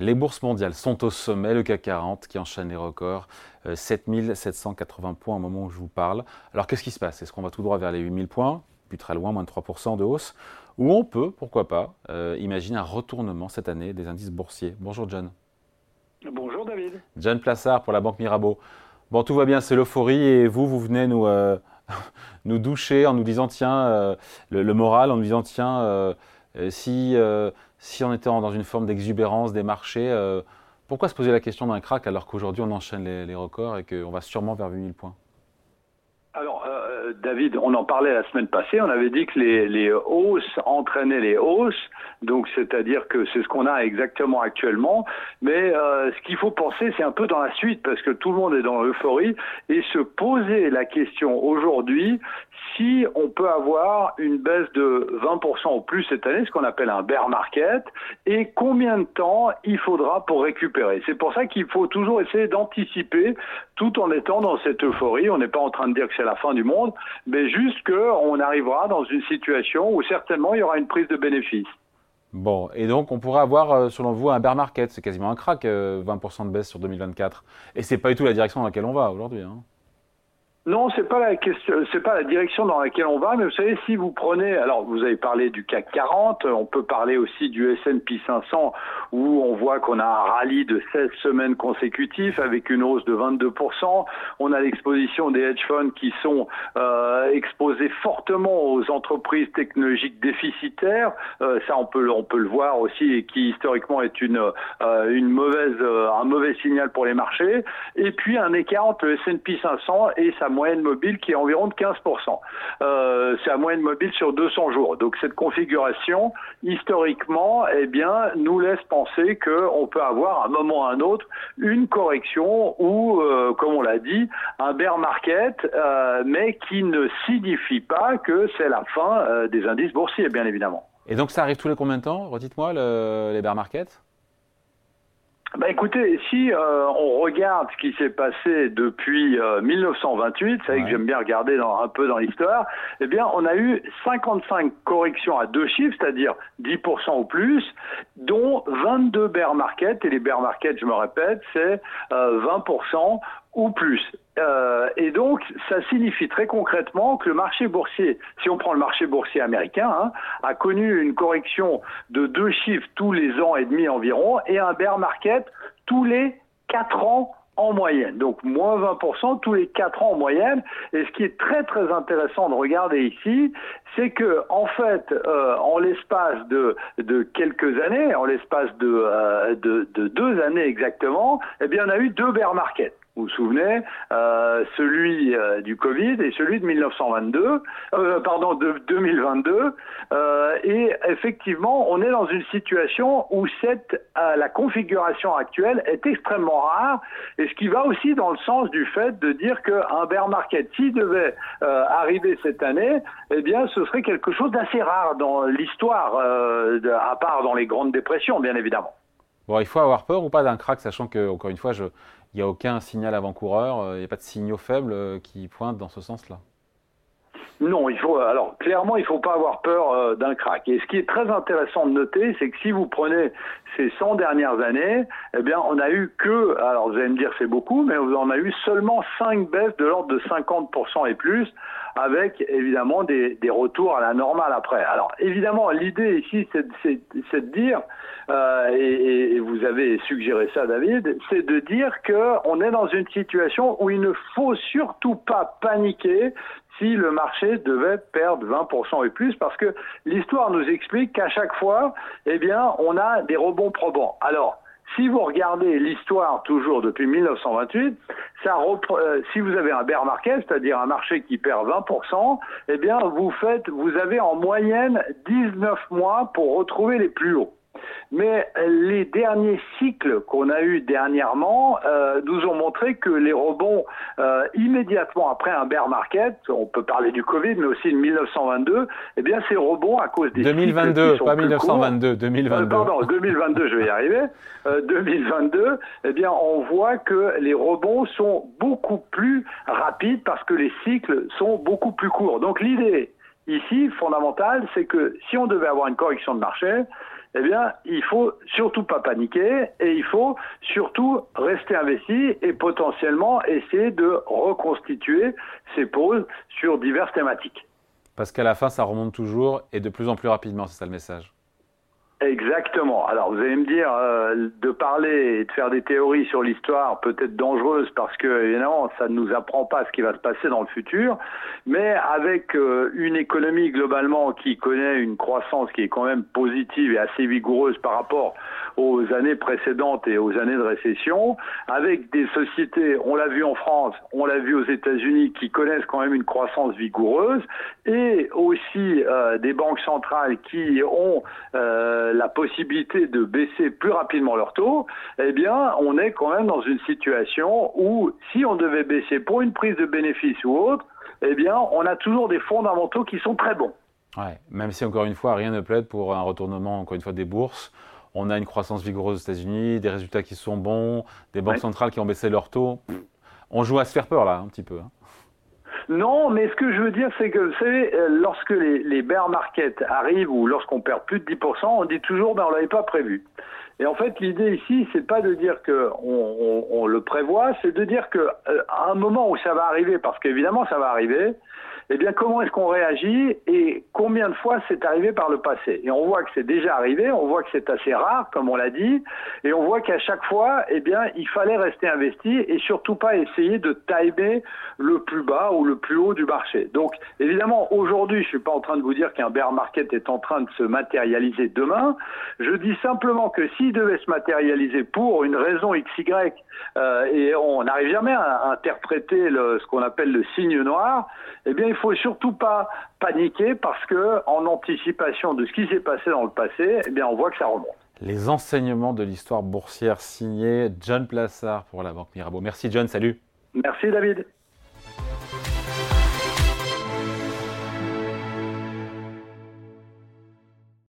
Les bourses mondiales sont au sommet, le CAC 40 qui enchaîne les records, 7780 euh, points au moment où je vous parle. Alors qu'est-ce qui se passe? Est-ce qu'on va tout droit vers les 8000 points, plus très loin, moins de 3% de hausse Ou on peut, pourquoi pas, euh, imaginer un retournement cette année des indices boursiers Bonjour John. Bonjour David. John Plassard pour la Banque Mirabeau. Bon, tout va bien, c'est l'euphorie et vous, vous venez nous, euh, nous doucher en nous disant, tiens, le, moral, en nous disant, tiens, si si on était dans une forme d'exubérance des marchés, euh, pourquoi se poser la question d'un crack alors qu'aujourd'hui on enchaîne les, records et qu'on va sûrement vers 8000 points? David, on en parlait la semaine passée, on avait dit que les, hausses entraînaient les hausses, donc c'est-à-dire que c'est ce qu'on a exactement actuellement, mais euh, ce qu'il faut penser, c'est un peu dans la suite, parce que tout le monde est dans l'euphorie, et se poser la question aujourd'hui, si on peut avoir une baisse de 20% ou plus cette année, ce qu'on appelle un bear market, et combien de temps il faudra pour récupérer. C'est pour ça qu'il faut toujours essayer d'anticiper tout en étant dans cette euphorie. On n'est pas en train de dire que c'est la fin du monde, mais juste qu'on arrivera dans une situation où certainement il y aura une prise de bénéfice. Bon, et donc on pourrait avoir, euh, selon vous, un bear market. C'est quasiment un crack, 20% euh, de baisse sur 2024. Et c'est pas du tout la direction dans laquelle on va aujourd'hui. Hein. Non, c'est pas la question, c'est pas la direction dans laquelle on va, mais vous savez, si vous prenez, alors vous avez parlé du CAC 40, on peut parler aussi du S&P 500, où on voit qu'on a un rallye de 16 semaines consécutives avec une hausse de 22%. On a l'exposition des hedge funds qui sont euh, exposés fortement aux entreprises technologiques déficitaires. Euh, ça, on peut, on peut le voir aussi, et qui historiquement est une, euh, une mauvaise, euh, un mauvais signal pour les marchés. Et puis un écart entre le S&P 500 et sa moyenne mobile qui est environ de 15%. Euh, c'est la moyenne mobile sur 200 jours. Donc cette configuration, historiquement, eh bien, nous laisse penser qu'on peut avoir à un moment ou à un autre une correction ou, euh, comme on l'a dit, un bear market, euh, mais qui ne signifie pas que c'est la fin des indices boursiers, bien évidemment. Et donc ça arrive tous les combien de temps? Redites-moi les bear markets? Bah écoutez, si euh, on regarde ce qui s'est passé depuis 1928, euh, c'est vrai que j'aime bien regarder dans, un peu dans l'histoire, eh bien on a eu 55 corrections à deux chiffres, c'est-à-dire 10% ou plus, dont 22 bear markets, et les bear markets, je me répète, c'est 20% euh, ou plus. Euh, et donc, ça signifie très concrètement que le marché boursier, si on prend le marché boursier américain, hein, a connu une correction de deux chiffres tous les ans et demi environ et un bear market tous les quatre ans en moyenne. Donc moins 20% tous les 4 ans en moyenne. Et ce qui est très très intéressant de regarder ici, c'est que en fait, euh, en l'espace de, quelques années, en l'espace euh, de, de, deux années exactement, eh bien on a eu deux bear markets vous vous souvenez, euh, celui euh, du Covid et celui de 1922, euh, pardon, de 2022. et effectivement, on est dans une situation où la configuration actuelle est extrêmement rare, et ce qui va aussi dans le sens du fait de dire qu'un bear market, s'il devait arriver cette année, eh bien, ce serait quelque chose d'assez rare dans l'histoire, à part dans les grandes dépressions, bien évidemment. Bon, il faut avoir peur ou pas d'un crack, sachant que, encore une fois, il n'y a aucun signal avant-coureur, euh, il n'y a pas de signaux faibles euh, qui pointent dans ce sens-là. Non, il faut alors clairement il faut pas avoir peur euh, d'un crack. Et ce qui est très intéressant de noter, c'est que si vous prenez ces 100 dernières années, eh bien on a eu que alors vous allez me dire c'est beaucoup, mais on a eu seulement 5 baisses de l'ordre de 50% et plus avec évidemment des, des, retours à la normale après. Alors évidemment, l'idée ici, c'est de dire, euh, et, et, vous avez suggéré ça, David, c'est de dire qu'on est dans une situation où il ne faut surtout pas paniquer si le marché devait perdre 20% et plus, parce que l'histoire nous explique qu'à chaque fois, eh bien, on a des rebonds probants. Alors, si vous regardez l'histoire toujours depuis 1928, ça euh, si vous avez un bear market, c'est-à-dire un marché qui perd 20%, eh bien vous faites, vous avez en moyenne 19 mois pour retrouver les plus hauts. Mais les derniers cycles qu'on a eus dernièrement euh, nous ont montré que les rebonds euh, immédiatement après un bear market, on peut parler du Covid, mais aussi de 1922, eh bien ces rebonds à cause des 2022, pas 1922, 2022. Euh, pardon, 2022, je vais y arriver. 2022, eh bien on voit que les rebonds sont beaucoup plus rapides parce que les cycles sont beaucoup plus courts. Donc l'idée ici fondamentale, c'est que si on devait avoir une correction de marché, eh bien, il faut surtout pas paniquer et il faut surtout rester investi et potentiellement essayer de reconstituer ces pauses sur diverses thématiques. Parce qu'à la fin, ça remonte toujours et de plus en plus rapidement, c'est ça le message. Exactement. Alors vous allez me dire euh, de parler et de faire des théories sur l'histoire peut-être dangereuses parce que évidemment ça ne nous apprend pas ce qui va se passer dans le futur, mais avec euh, une économie globalement qui connaît une croissance qui est quand même positive et assez vigoureuse par rapport aux années précédentes et aux années de récession, avec des sociétés, on l'a vu en France, on l'a vu aux États-Unis, qui connaissent quand même une croissance vigoureuse, et aussi euh, des banques centrales qui ont euh, la possibilité de baisser plus rapidement leur taux, eh bien, on est quand même dans une situation où, si on devait baisser pour une prise de bénéfice ou autre, eh bien, on a toujours des fondamentaux qui sont très bons. Ouais, même si encore une fois, rien ne plaide pour un retournement, encore une fois, des bourses on a une croissance vigoureuse aux États-Unis, des résultats qui sont bons, des banques centrales qui ont baissé leur taux. On joue à se faire peur là, un petit peu. Hein. Non, mais ce que je veux dire, c'est que, vous savez, euh, lorsque les, bear markets arrivent ou lorsqu'on perd plus de 10%, on dit toujours, ben, on l'avait pas prévu. Et en fait, l'idée ici, c'est pas de dire que on, le prévoit, c'est de dire que euh, à un moment où ça va arriver, parce qu'évidemment ça va arriver, eh bien, comment est-ce qu'on réagit et combien de fois c'est arrivé par le passé? Et on voit que c'est déjà arrivé, on voit que c'est assez rare, comme on l'a dit, et on voit qu'à chaque fois, eh bien, il fallait rester investi et surtout pas essayer de timer le plus bas ou le plus haut du marché. Donc, évidemment, aujourd'hui, je suis pas en train de vous dire qu'un bear market est en train de se matérialiser demain. Je dis simplement que s'il devait se matérialiser pour une raison XY, euh, et on n'arrive jamais à interpréter le, ce qu'on appelle le signe noir, eh bien, faut surtout pas paniquer parce que, en anticipation de ce qui s'est passé dans le passé, eh bien, on voit que ça remonte. Les enseignements de l'histoire boursière signés John Plassard pour la Banque Mirabeau. Merci John, salut. Merci David.